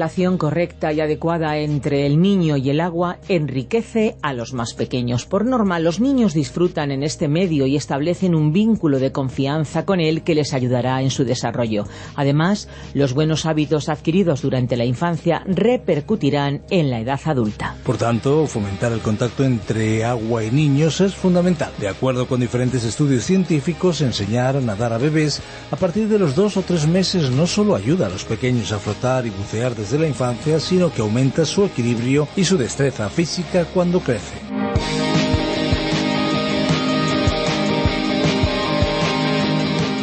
Relación correcta y adecuada entre el niño y el agua enriquece a los más pequeños. Por norma, los niños disfrutan en este medio y establecen un vínculo de confianza con él que les ayudará en su desarrollo. Además, los buenos hábitos adquiridos durante la infancia repercutirán en la edad adulta. Por tanto, fomentar el contacto entre agua y niños es fundamental. De acuerdo con diferentes estudios científicos, enseñar a nadar a bebés a partir de los dos o tres meses no solo ayuda a los pequeños a flotar y bucear desde la infancia, sino que aumenta su equilibrio y su destreza física cuando crece.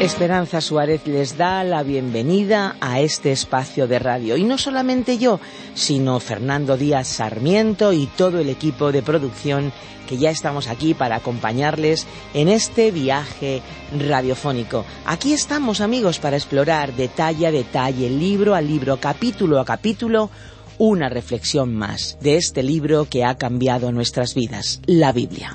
Esperanza Suárez les da la bienvenida a este espacio de radio. Y no solamente yo, sino Fernando Díaz Sarmiento y todo el equipo de producción que ya estamos aquí para acompañarles en este viaje radiofónico. Aquí estamos amigos para explorar detalle a detalle, libro a libro, capítulo a capítulo, una reflexión más de este libro que ha cambiado nuestras vidas, la Biblia.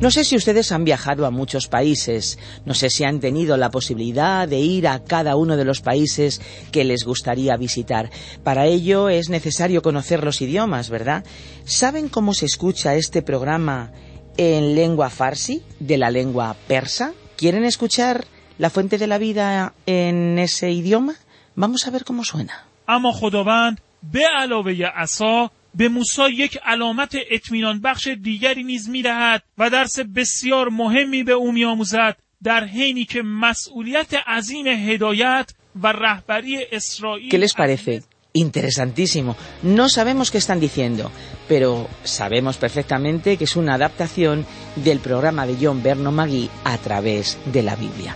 No sé si ustedes han viajado a muchos países, no sé si han tenido la posibilidad de ir a cada uno de los países que les gustaría visitar. Para ello es necesario conocer los idiomas, ¿verdad? ¿Saben cómo se escucha este programa en lengua farsi, de la lengua persa? ¿Quieren escuchar la fuente de la vida en ese idioma? Vamos a ver cómo suena. به موسی یک علامت اطمینان بخش دیگری نیز میدهد و درس بسیار مهمی به او میآموزد در حینی که مسئولیت عظیم هدایت و رهبری اسرائیل ¿Qué les parece? Interesantísimo. No sabemos qué están diciendo, pero sabemos perfectamente que es una adaptación del programa de John Berno Magui a través de la Biblia.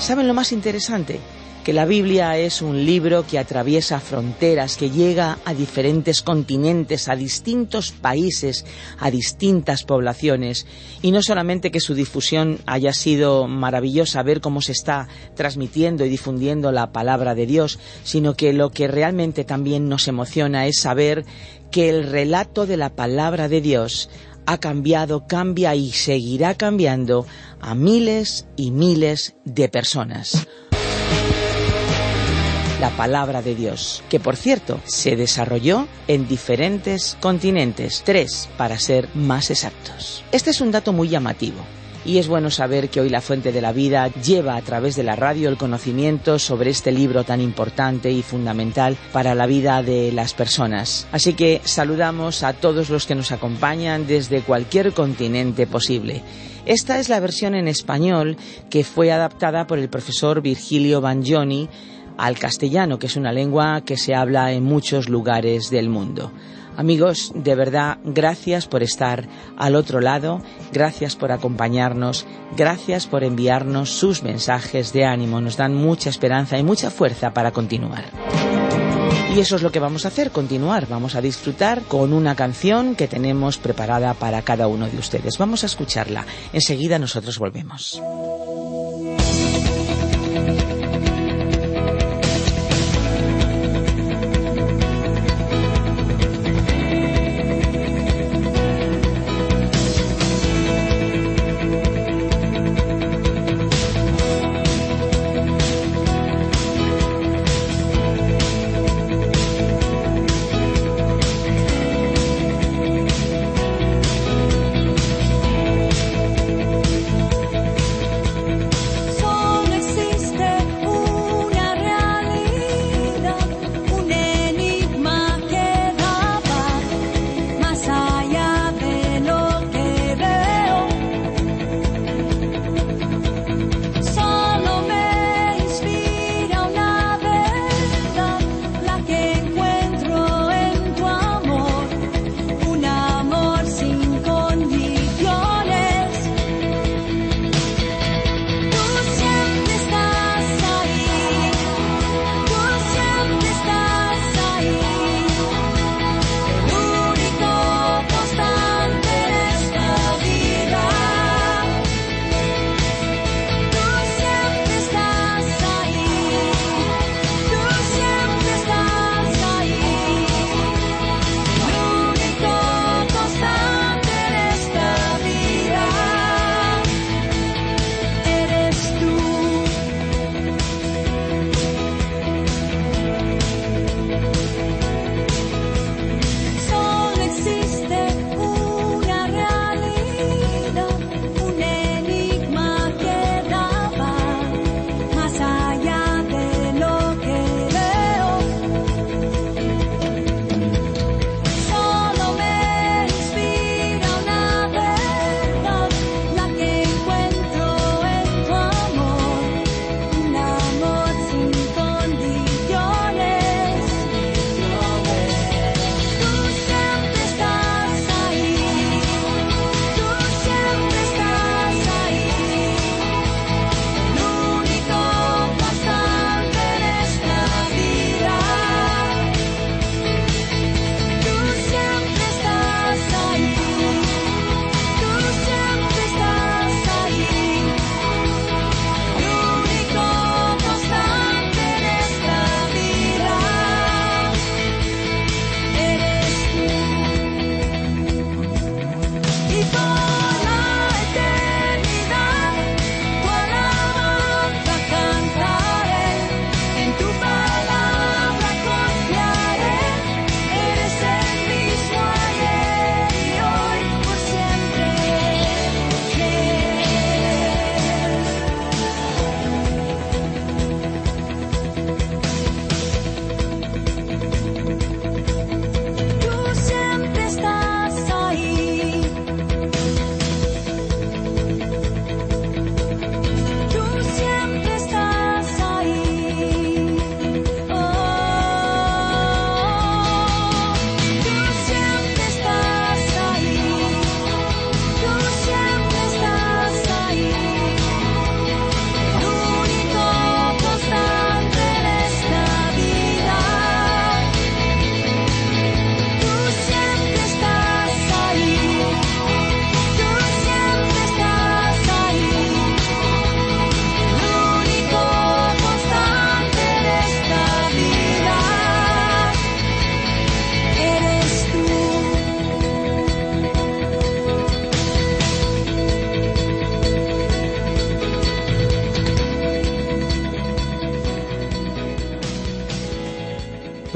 ¿Saben lo más interesante? Que la Biblia es un libro que atraviesa fronteras, que llega a diferentes continentes, a distintos países, a distintas poblaciones, y no solamente que su difusión haya sido maravillosa, ver cómo se está transmitiendo y difundiendo la palabra de Dios, sino que lo que realmente también nos emociona es saber que el relato de la palabra de Dios ha cambiado, cambia y seguirá cambiando a miles y miles de personas la palabra de Dios, que por cierto se desarrolló en diferentes continentes, tres para ser más exactos. Este es un dato muy llamativo. Y es bueno saber que hoy la Fuente de la Vida lleva a través de la radio el conocimiento sobre este libro tan importante y fundamental para la vida de las personas. Así que saludamos a todos los que nos acompañan desde cualquier continente posible. Esta es la versión en español que fue adaptada por el profesor Virgilio Banjoni al castellano, que es una lengua que se habla en muchos lugares del mundo. Amigos, de verdad, gracias por estar al otro lado, gracias por acompañarnos, gracias por enviarnos sus mensajes de ánimo, nos dan mucha esperanza y mucha fuerza para continuar. Y eso es lo que vamos a hacer, continuar. Vamos a disfrutar con una canción que tenemos preparada para cada uno de ustedes. Vamos a escucharla. Enseguida nosotros volvemos.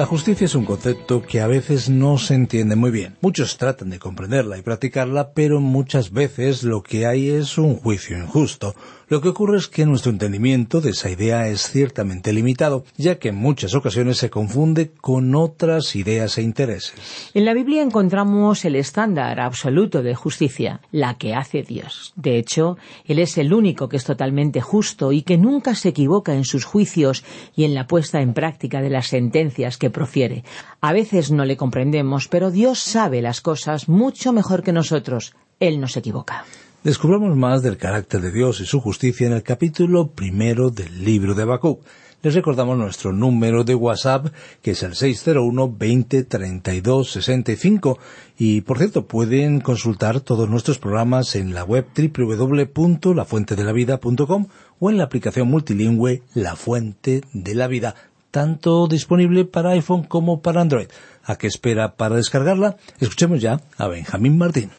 La justicia es un concepto que a veces no se entiende muy bien. Muchos tratan de comprenderla y practicarla, pero muchas veces lo que hay es un juicio injusto, lo que ocurre es que nuestro entendimiento de esa idea es ciertamente limitado, ya que en muchas ocasiones se confunde con otras ideas e intereses. En la Biblia encontramos el estándar absoluto de justicia, la que hace Dios. De hecho, Él es el único que es totalmente justo y que nunca se equivoca en sus juicios y en la puesta en práctica de las sentencias que profiere. A veces no le comprendemos, pero Dios sabe las cosas mucho mejor que nosotros. Él no se equivoca. Descubramos más del carácter de Dios y su justicia en el capítulo primero del libro de Habacuc. Les recordamos nuestro número de WhatsApp, que es el 601 20 32 65. Y por cierto, pueden consultar todos nuestros programas en la web www.lafuentedelavida.com o en la aplicación multilingüe La Fuente de la Vida, tanto disponible para iPhone como para Android. ¿A qué espera para descargarla? Escuchemos ya a Benjamín Martín.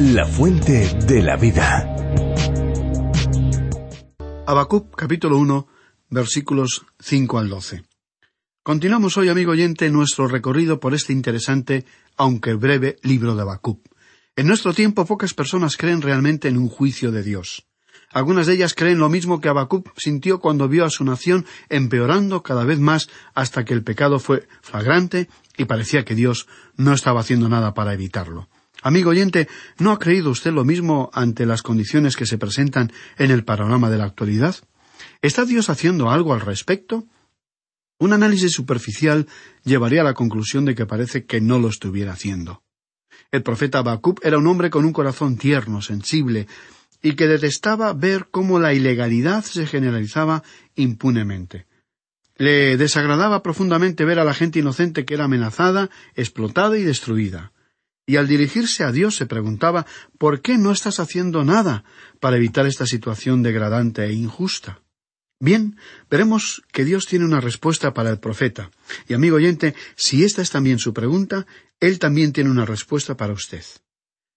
La fuente de la vida. Habacuc capítulo 1 versículos 5 al 12. Continuamos hoy, amigo oyente, nuestro recorrido por este interesante, aunque breve, libro de Habacuc. En nuestro tiempo pocas personas creen realmente en un juicio de Dios. Algunas de ellas creen lo mismo que Habacuc sintió cuando vio a su nación empeorando cada vez más hasta que el pecado fue flagrante y parecía que Dios no estaba haciendo nada para evitarlo. Amigo oyente, ¿no ha creído usted lo mismo ante las condiciones que se presentan en el panorama de la actualidad? ¿Está Dios haciendo algo al respecto? Un análisis superficial llevaría a la conclusión de que parece que no lo estuviera haciendo. El profeta Habacuc era un hombre con un corazón tierno, sensible, y que detestaba ver cómo la ilegalidad se generalizaba impunemente. Le desagradaba profundamente ver a la gente inocente que era amenazada, explotada y destruida y al dirigirse a Dios se preguntaba ¿Por qué no estás haciendo nada para evitar esta situación degradante e injusta? Bien, veremos que Dios tiene una respuesta para el profeta. Y amigo oyente, si esta es también su pregunta, Él también tiene una respuesta para usted.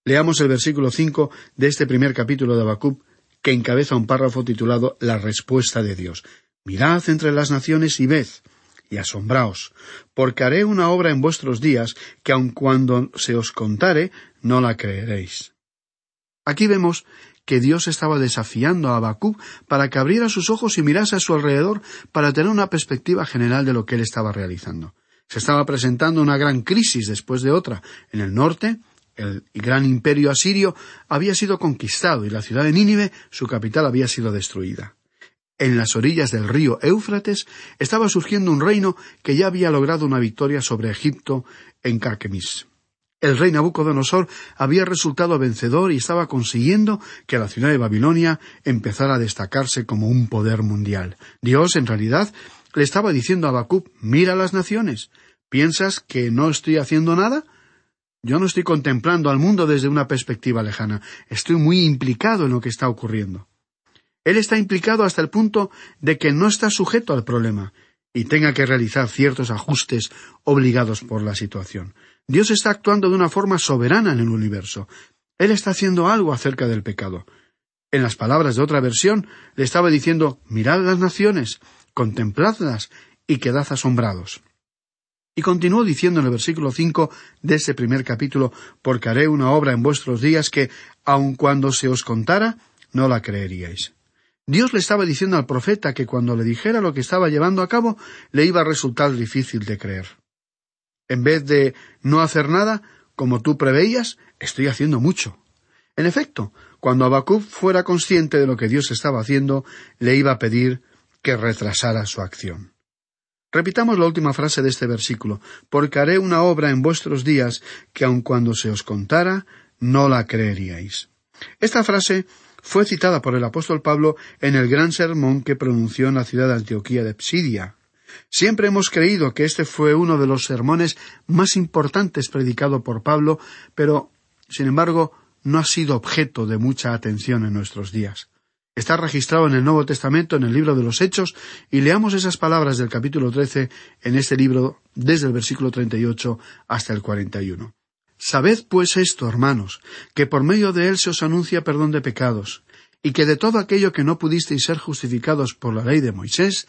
Leamos el versículo cinco de este primer capítulo de Habacuc, que encabeza un párrafo titulado La respuesta de Dios. Mirad entre las naciones y ved, y asombraos, porque haré una obra en vuestros días que aun cuando se os contare, no la creeréis. Aquí vemos que Dios estaba desafiando a Habacuc para que abriera sus ojos y mirase a su alrededor para tener una perspectiva general de lo que él estaba realizando. Se estaba presentando una gran crisis después de otra. En el norte, el gran imperio asirio había sido conquistado y la ciudad de Nínive, su capital, había sido destruida en las orillas del río Éufrates, estaba surgiendo un reino que ya había logrado una victoria sobre Egipto en Carquemis. El rey Nabucodonosor había resultado vencedor y estaba consiguiendo que la ciudad de Babilonia empezara a destacarse como un poder mundial. Dios, en realidad, le estaba diciendo a Habacuc, mira las naciones. ¿Piensas que no estoy haciendo nada? Yo no estoy contemplando al mundo desde una perspectiva lejana. Estoy muy implicado en lo que está ocurriendo. Él está implicado hasta el punto de que no está sujeto al problema y tenga que realizar ciertos ajustes obligados por la situación. Dios está actuando de una forma soberana en el universo. Él está haciendo algo acerca del pecado. En las palabras de otra versión, le estaba diciendo Mirad las naciones, contempladlas y quedad asombrados. Y continuó diciendo en el versículo cinco de ese primer capítulo Porque haré una obra en vuestros días que, aun cuando se os contara, no la creeríais. Dios le estaba diciendo al profeta que cuando le dijera lo que estaba llevando a cabo, le iba a resultar difícil de creer. En vez de no hacer nada, como tú preveías, estoy haciendo mucho. En efecto, cuando Habacuc fuera consciente de lo que Dios estaba haciendo, le iba a pedir que retrasara su acción. Repitamos la última frase de este versículo, porque haré una obra en vuestros días que aun cuando se os contara, no la creeríais. Esta frase fue citada por el apóstol Pablo en el gran sermón que pronunció en la ciudad de Antioquía de Psidia. Siempre hemos creído que este fue uno de los sermones más importantes predicado por Pablo, pero, sin embargo, no ha sido objeto de mucha atención en nuestros días. Está registrado en el Nuevo Testamento, en el libro de los Hechos, y leamos esas palabras del capítulo trece en este libro desde el versículo treinta y ocho hasta el cuarenta y uno. Sabed pues esto, hermanos, que por medio de él se os anuncia perdón de pecados, y que de todo aquello que no pudisteis ser justificados por la ley de Moisés,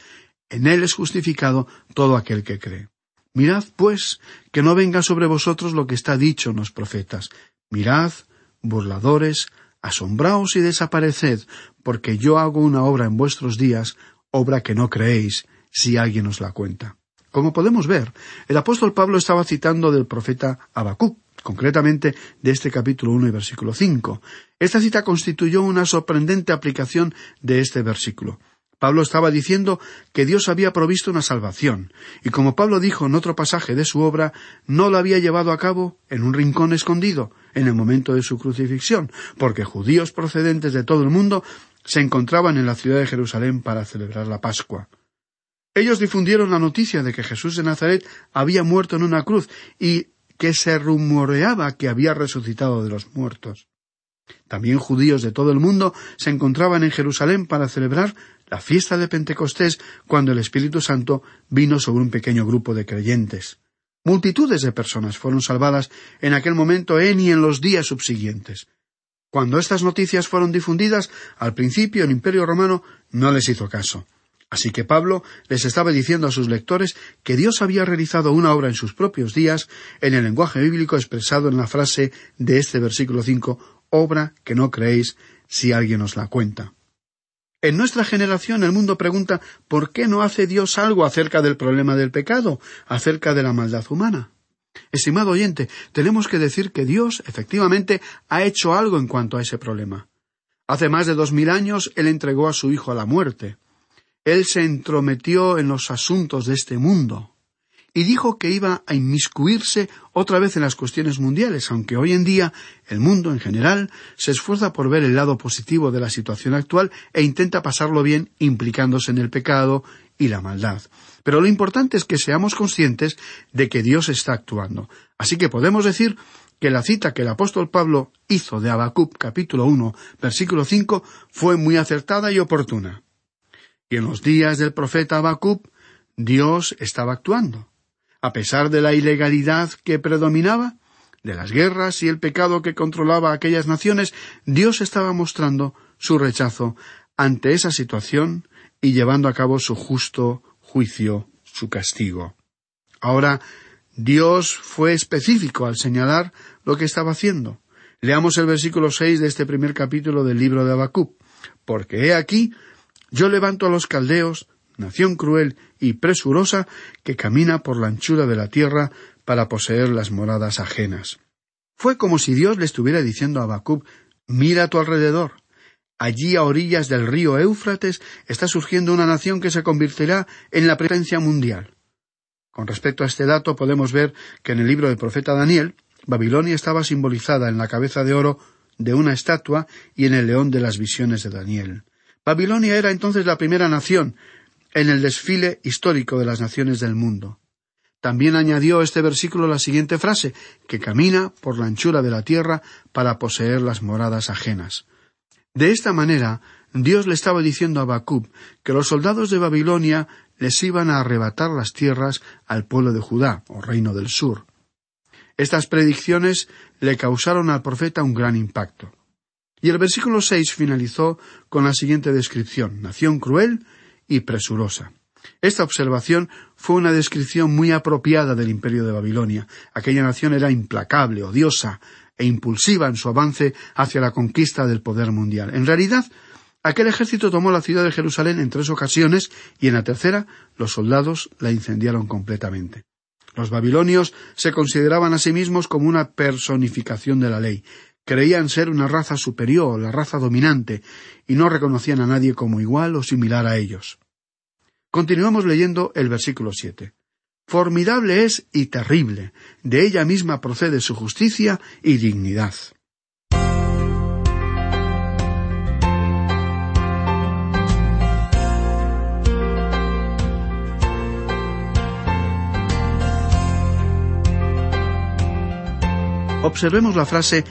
En él es justificado todo aquel que cree. Mirad, pues, que no venga sobre vosotros lo que está dicho en los profetas. Mirad, burladores, asombraos y desapareced, porque yo hago una obra en vuestros días, obra que no creéis, si alguien os la cuenta. Como podemos ver, el apóstol Pablo estaba citando del profeta Habacuc, concretamente de este capítulo 1 y versículo 5. Esta cita constituyó una sorprendente aplicación de este versículo. Pablo estaba diciendo que Dios había provisto una salvación, y como Pablo dijo en otro pasaje de su obra, no la había llevado a cabo en un rincón escondido, en el momento de su crucifixión, porque judíos procedentes de todo el mundo se encontraban en la ciudad de Jerusalén para celebrar la Pascua. Ellos difundieron la noticia de que Jesús de Nazaret había muerto en una cruz y que se rumoreaba que había resucitado de los muertos. También judíos de todo el mundo se encontraban en Jerusalén para celebrar la fiesta de Pentecostés cuando el Espíritu Santo vino sobre un pequeño grupo de creyentes. Multitudes de personas fueron salvadas en aquel momento en y en los días subsiguientes. Cuando estas noticias fueron difundidas, al principio el Imperio romano no les hizo caso. Así que Pablo les estaba diciendo a sus lectores que Dios había realizado una obra en sus propios días en el lenguaje bíblico expresado en la frase de este versículo cinco obra que no creéis si alguien os la cuenta. En nuestra generación el mundo pregunta ¿por qué no hace Dios algo acerca del problema del pecado, acerca de la maldad humana? Estimado oyente, tenemos que decir que Dios efectivamente ha hecho algo en cuanto a ese problema. Hace más de dos mil años Él entregó a su Hijo a la muerte. Él se entrometió en los asuntos de este mundo y dijo que iba a inmiscuirse otra vez en las cuestiones mundiales, aunque hoy en día el mundo en general se esfuerza por ver el lado positivo de la situación actual e intenta pasarlo bien implicándose en el pecado y la maldad. Pero lo importante es que seamos conscientes de que Dios está actuando. Así que podemos decir que la cita que el apóstol Pablo hizo de Habacuc capítulo 1 versículo 5 fue muy acertada y oportuna. Y en los días del profeta Habacuc, Dios estaba actuando. A pesar de la ilegalidad que predominaba, de las guerras y el pecado que controlaba aquellas naciones, Dios estaba mostrando su rechazo ante esa situación y llevando a cabo su justo juicio, su castigo. Ahora, Dios fue específico al señalar lo que estaba haciendo. Leamos el versículo seis de este primer capítulo del libro de Habacuc. Porque he aquí yo levanto a los caldeos, nación cruel y presurosa que camina por la anchura de la tierra para poseer las moradas ajenas. Fue como si Dios le estuviera diciendo a Habacuc Mira a tu alrededor. Allí a orillas del río Éufrates está surgiendo una nación que se convertirá en la presencia mundial. Con respecto a este dato podemos ver que en el libro del profeta Daniel, Babilonia estaba simbolizada en la cabeza de oro de una estatua y en el león de las visiones de Daniel. Babilonia era entonces la primera nación en el desfile histórico de las naciones del mundo. También añadió este versículo la siguiente frase, que camina por la anchura de la tierra para poseer las moradas ajenas. De esta manera, Dios le estaba diciendo a Bacub que los soldados de Babilonia les iban a arrebatar las tierras al pueblo de Judá, o reino del sur. Estas predicciones le causaron al profeta un gran impacto. Y el versículo seis finalizó con la siguiente descripción nación cruel y presurosa. Esta observación fue una descripción muy apropiada del imperio de Babilonia. Aquella nación era implacable, odiosa e impulsiva en su avance hacia la conquista del poder mundial. En realidad, aquel ejército tomó la ciudad de Jerusalén en tres ocasiones y en la tercera los soldados la incendiaron completamente. Los babilonios se consideraban a sí mismos como una personificación de la ley, Creían ser una raza superior, la raza dominante, y no reconocían a nadie como igual o similar a ellos. Continuamos leyendo el versículo siete. Formidable es y terrible, de ella misma procede su justicia y dignidad. Observemos la frase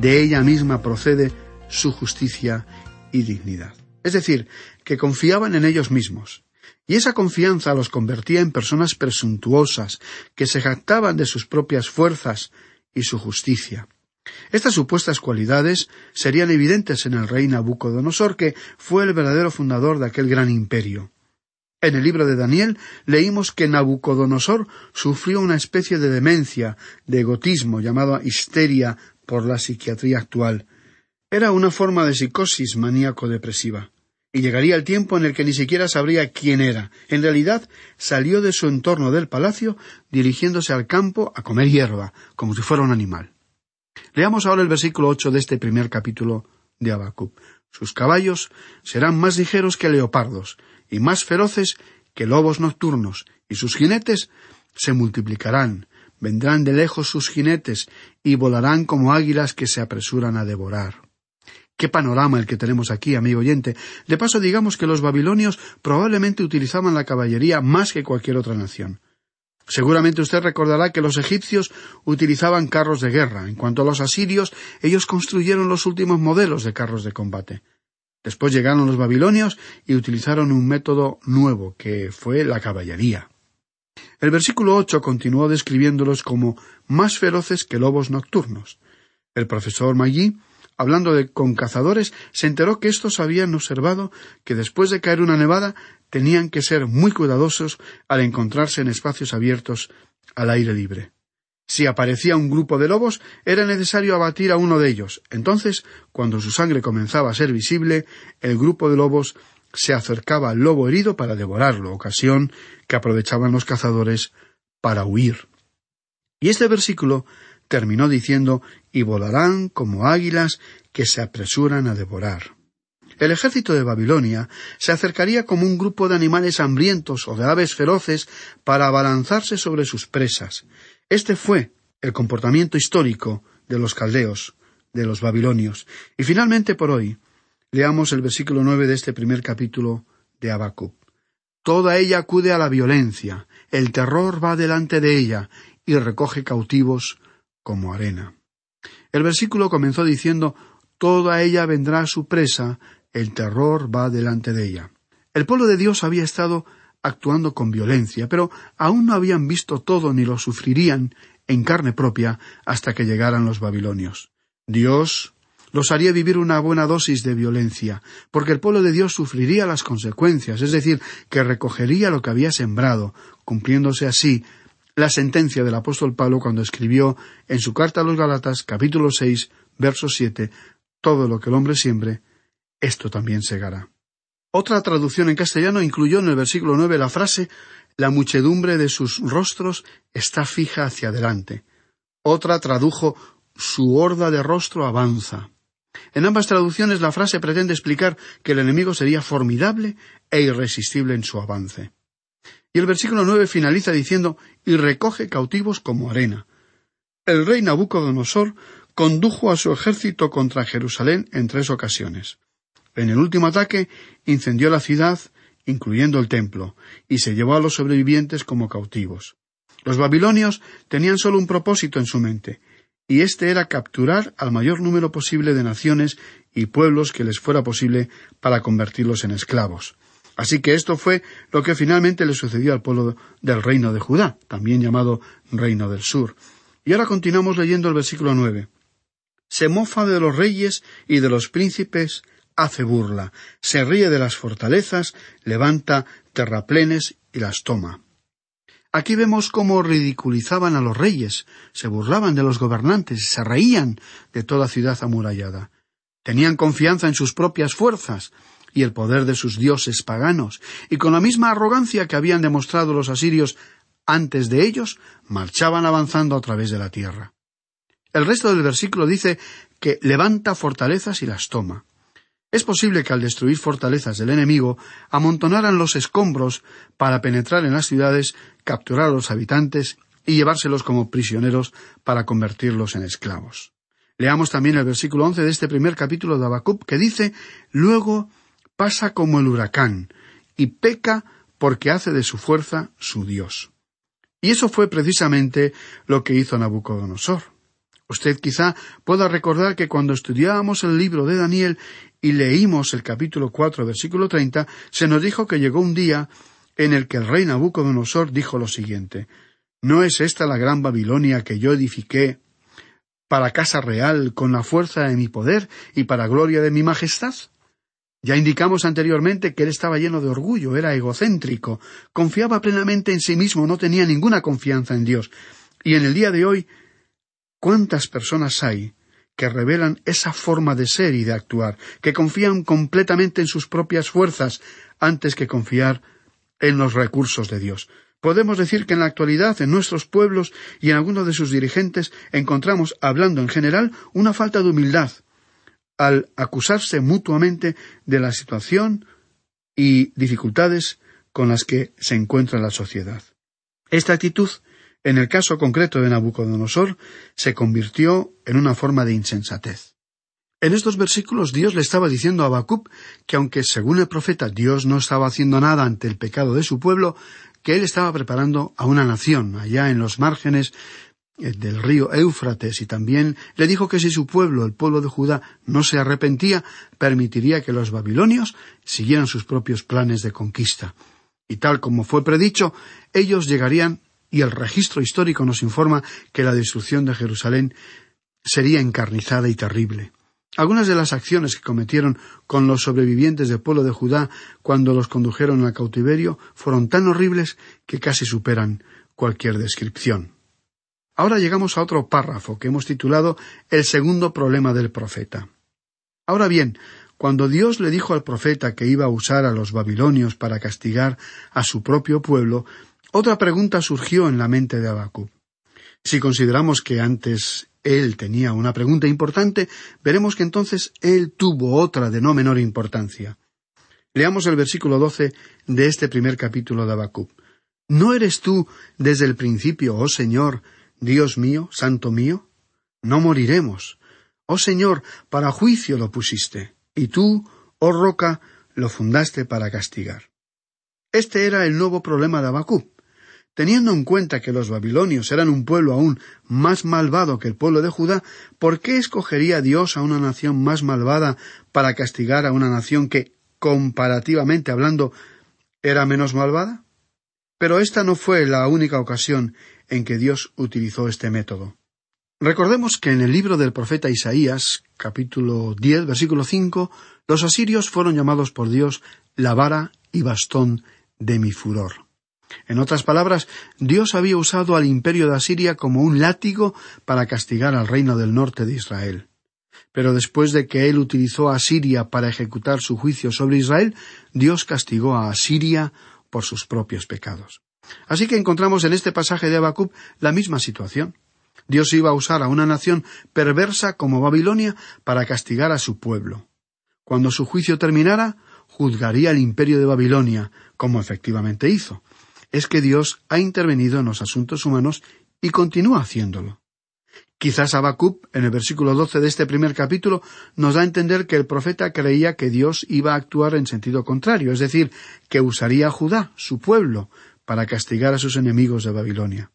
de ella misma procede su justicia y dignidad. Es decir, que confiaban en ellos mismos. Y esa confianza los convertía en personas presuntuosas, que se jactaban de sus propias fuerzas y su justicia. Estas supuestas cualidades serían evidentes en el rey Nabucodonosor, que fue el verdadero fundador de aquel gran imperio. En el libro de Daniel leímos que Nabucodonosor sufrió una especie de demencia, de egotismo, llamada histeria por la psiquiatría actual. Era una forma de psicosis maníaco-depresiva. Y llegaría el tiempo en el que ni siquiera sabría quién era. En realidad, salió de su entorno del palacio dirigiéndose al campo a comer hierba, como si fuera un animal. Leamos ahora el versículo ocho de este primer capítulo de Habacuc. Sus caballos serán más ligeros que leopardos, y más feroces que lobos nocturnos, y sus jinetes se multiplicarán, vendrán de lejos sus jinetes, y volarán como águilas que se apresuran a devorar. Qué panorama el que tenemos aquí, amigo oyente. De paso, digamos que los babilonios probablemente utilizaban la caballería más que cualquier otra nación. Seguramente usted recordará que los egipcios utilizaban carros de guerra. En cuanto a los asirios, ellos construyeron los últimos modelos de carros de combate. Después llegaron los babilonios y utilizaron un método nuevo, que fue la caballería. El versículo ocho continuó describiéndolos como más feroces que lobos nocturnos. El profesor Maggi, hablando de, con cazadores, se enteró que estos habían observado que después de caer una nevada tenían que ser muy cuidadosos al encontrarse en espacios abiertos al aire libre. Si aparecía un grupo de lobos, era necesario abatir a uno de ellos. Entonces, cuando su sangre comenzaba a ser visible, el grupo de lobos se acercaba al lobo herido para devorarlo, ocasión que aprovechaban los cazadores para huir. Y este versículo terminó diciendo y volarán como águilas que se apresuran a devorar. El ejército de Babilonia se acercaría como un grupo de animales hambrientos o de aves feroces para abalanzarse sobre sus presas. Este fue el comportamiento histórico de los caldeos, de los babilonios. Y finalmente por hoy, leamos el versículo nueve de este primer capítulo de Habacuc. Toda ella acude a la violencia, el terror va delante de ella y recoge cautivos como arena. El versículo comenzó diciendo Toda ella vendrá a su presa, el terror va delante de ella. El pueblo de Dios había estado actuando con violencia, pero aún no habían visto todo ni lo sufrirían en carne propia hasta que llegaran los babilonios. Dios los haría vivir una buena dosis de violencia, porque el pueblo de Dios sufriría las consecuencias, es decir, que recogería lo que había sembrado, cumpliéndose así la sentencia del apóstol Pablo cuando escribió en su carta a los Galatas, capítulo seis, verso siete, todo lo que el hombre siembre, esto también segará. Otra traducción en castellano incluyó en el versículo nueve la frase La muchedumbre de sus rostros está fija hacia adelante. Otra tradujo Su horda de rostro avanza. En ambas traducciones la frase pretende explicar que el enemigo sería formidable e irresistible en su avance. Y el versículo nueve finaliza diciendo y recoge cautivos como arena. El rey Nabucodonosor condujo a su ejército contra Jerusalén en tres ocasiones. En el último ataque incendió la ciudad, incluyendo el templo, y se llevó a los sobrevivientes como cautivos. Los babilonios tenían solo un propósito en su mente, y este era capturar al mayor número posible de naciones y pueblos que les fuera posible para convertirlos en esclavos. Así que esto fue lo que finalmente le sucedió al pueblo del reino de Judá, también llamado Reino del Sur. Y ahora continuamos leyendo el versículo nueve. Se mofa de los reyes y de los príncipes hace burla, se ríe de las fortalezas, levanta terraplenes y las toma. Aquí vemos cómo ridiculizaban a los reyes, se burlaban de los gobernantes, se reían de toda ciudad amurallada. Tenían confianza en sus propias fuerzas y el poder de sus dioses paganos, y con la misma arrogancia que habían demostrado los asirios antes de ellos, marchaban avanzando a través de la tierra. El resto del versículo dice que levanta fortalezas y las toma. Es posible que al destruir fortalezas del enemigo amontonaran los escombros para penetrar en las ciudades, capturar a los habitantes y llevárselos como prisioneros para convertirlos en esclavos. Leamos también el versículo once de este primer capítulo de Habacuc que dice Luego pasa como el huracán y peca porque hace de su fuerza su Dios. Y eso fue precisamente lo que hizo Nabucodonosor. Usted quizá pueda recordar que cuando estudiábamos el libro de Daniel y leímos el capítulo cuatro, versículo treinta, se nos dijo que llegó un día en el que el rey Nabucodonosor dijo lo siguiente ¿No es esta la gran Babilonia que yo edifiqué para casa real con la fuerza de mi poder y para gloria de mi majestad? Ya indicamos anteriormente que él estaba lleno de orgullo, era egocéntrico, confiaba plenamente en sí mismo, no tenía ninguna confianza en Dios. Y en el día de hoy, ¿cuántas personas hay que revelan esa forma de ser y de actuar, que confían completamente en sus propias fuerzas antes que confiar en los recursos de Dios? Podemos decir que en la actualidad en nuestros pueblos y en algunos de sus dirigentes encontramos, hablando en general, una falta de humildad, al acusarse mutuamente de la situación y dificultades con las que se encuentra la sociedad. Esta actitud, en el caso concreto de Nabucodonosor, se convirtió en una forma de insensatez. En estos versículos Dios le estaba diciendo a Habacuc que aunque según el profeta Dios no estaba haciendo nada ante el pecado de su pueblo, que él estaba preparando a una nación allá en los márgenes eh, del río Éufrates y también le dijo que si su pueblo, el pueblo de Judá, no se arrepentía, permitiría que los babilonios siguieran sus propios planes de conquista. Y tal como fue predicho, ellos llegarían y el registro histórico nos informa que la destrucción de Jerusalén sería encarnizada y terrible. Algunas de las acciones que cometieron con los sobrevivientes del pueblo de Judá cuando los condujeron al cautiverio fueron tan horribles que casi superan cualquier descripción. Ahora llegamos a otro párrafo que hemos titulado El segundo problema del profeta. Ahora bien, cuando Dios le dijo al profeta que iba a usar a los babilonios para castigar a su propio pueblo, otra pregunta surgió en la mente de Habacuc. Si consideramos que antes él tenía una pregunta importante, veremos que entonces él tuvo otra de no menor importancia. Leamos el versículo doce de este primer capítulo de Habacuc. ¿No eres tú desde el principio, oh Señor, Dios mío, santo mío, no moriremos. Oh Señor, para juicio lo pusiste, y tú, oh roca, lo fundaste para castigar. Este era el nuevo problema de Abacú. Teniendo en cuenta que los babilonios eran un pueblo aún más malvado que el pueblo de Judá, ¿por qué escogería Dios a una nación más malvada para castigar a una nación que, comparativamente hablando, era menos malvada? Pero esta no fue la única ocasión en que Dios utilizó este método. Recordemos que en el libro del profeta Isaías, capítulo 10, versículo 5, los asirios fueron llamados por Dios la vara y bastón de mi furor. En otras palabras, Dios había usado al imperio de Asiria como un látigo para castigar al reino del norte de Israel. Pero después de que él utilizó a Asiria para ejecutar su juicio sobre Israel, Dios castigó a Asiria por sus propios pecados. Así que encontramos en este pasaje de Habacuc la misma situación. Dios iba a usar a una nación perversa como Babilonia para castigar a su pueblo. Cuando su juicio terminara, juzgaría el imperio de Babilonia, como efectivamente hizo. Es que Dios ha intervenido en los asuntos humanos y continúa haciéndolo. Quizás Habacuc, en el versículo doce de este primer capítulo, nos da a entender que el profeta creía que Dios iba a actuar en sentido contrario, es decir, que usaría a Judá, su pueblo, para castigar a sus enemigos de Babilonia.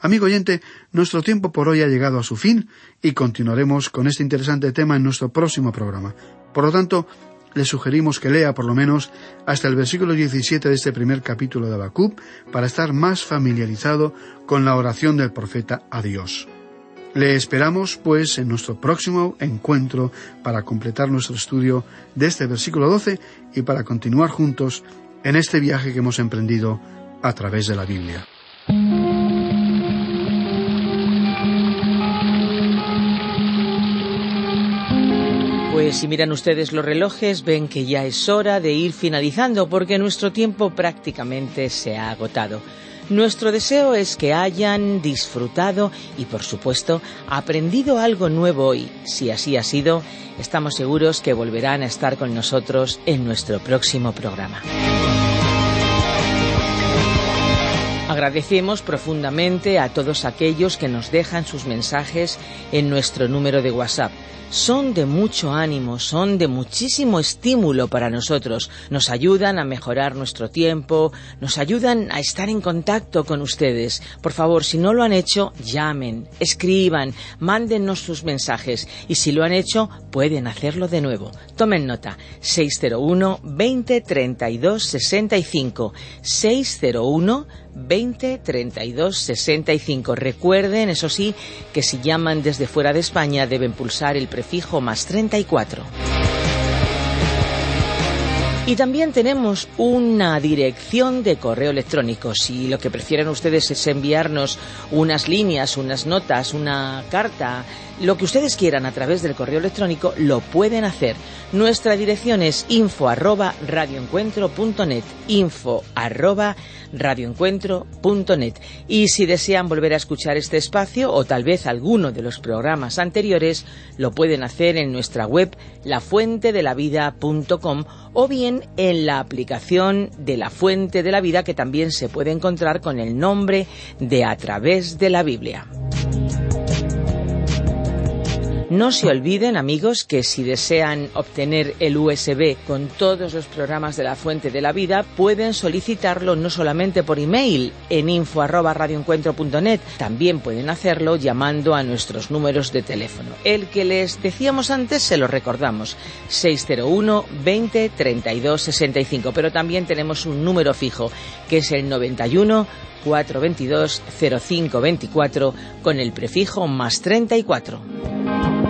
Amigo oyente, nuestro tiempo por hoy ha llegado a su fin y continuaremos con este interesante tema en nuestro próximo programa. Por lo tanto, le sugerimos que lea por lo menos hasta el versículo 17 de este primer capítulo de Habacuc para estar más familiarizado con la oración del profeta a Dios. Le esperamos, pues, en nuestro próximo encuentro para completar nuestro estudio de este versículo 12 y para continuar juntos en este viaje que hemos emprendido a través de la Biblia. Pues si miran ustedes los relojes, ven que ya es hora de ir finalizando porque nuestro tiempo prácticamente se ha agotado. Nuestro deseo es que hayan disfrutado y, por supuesto, aprendido algo nuevo hoy. Si así ha sido, estamos seguros que volverán a estar con nosotros en nuestro próximo programa. Agradecemos profundamente a todos aquellos que nos dejan sus mensajes en nuestro número de WhatsApp son de mucho ánimo, son de muchísimo estímulo para nosotros. Nos ayudan a mejorar nuestro tiempo, nos ayudan a estar en contacto con ustedes. Por favor, si no lo han hecho, llamen, escriban, mándennos sus mensajes y si lo han hecho, pueden hacerlo de nuevo. Tomen nota. 601 20 32 65 601 20 32 65. Recuerden, eso sí, que si llaman desde fuera de España deben pulsar el prefijo más 34. Y también tenemos una dirección de correo electrónico. Si lo que prefieren ustedes es enviarnos unas líneas, unas notas, una carta, lo que ustedes quieran a través del correo electrónico, lo pueden hacer. Nuestra dirección es info arroba radioencuentro.net, info arroba. Y si desean volver a escuchar este espacio o tal vez alguno de los programas anteriores, lo pueden hacer en nuestra web lafuentedelavida.com o bien en la aplicación de la Fuente de la Vida que también se puede encontrar con el nombre de A través de la Biblia. No se olviden, amigos, que si desean obtener el USB con todos los programas de la Fuente de la Vida, pueden solicitarlo no solamente por email en info@radioencuentro.net, también pueden hacerlo llamando a nuestros números de teléfono. El que les decíamos antes se lo recordamos, 601 20 32 65, pero también tenemos un número fijo que es el 91 422 0524 con el prefijo más 34.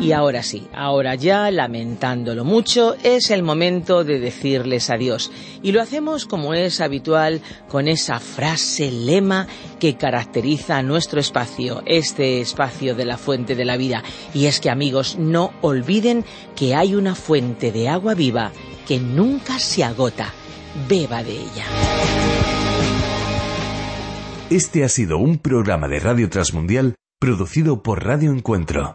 Y ahora sí, ahora ya, lamentándolo mucho, es el momento de decirles adiós. Y lo hacemos como es habitual con esa frase lema que caracteriza a nuestro espacio, este espacio de la fuente de la vida. Y es que amigos, no olviden que hay una fuente de agua viva que nunca se agota. Beba de ella. Este ha sido un programa de Radio Transmundial producido por Radio Encuentro.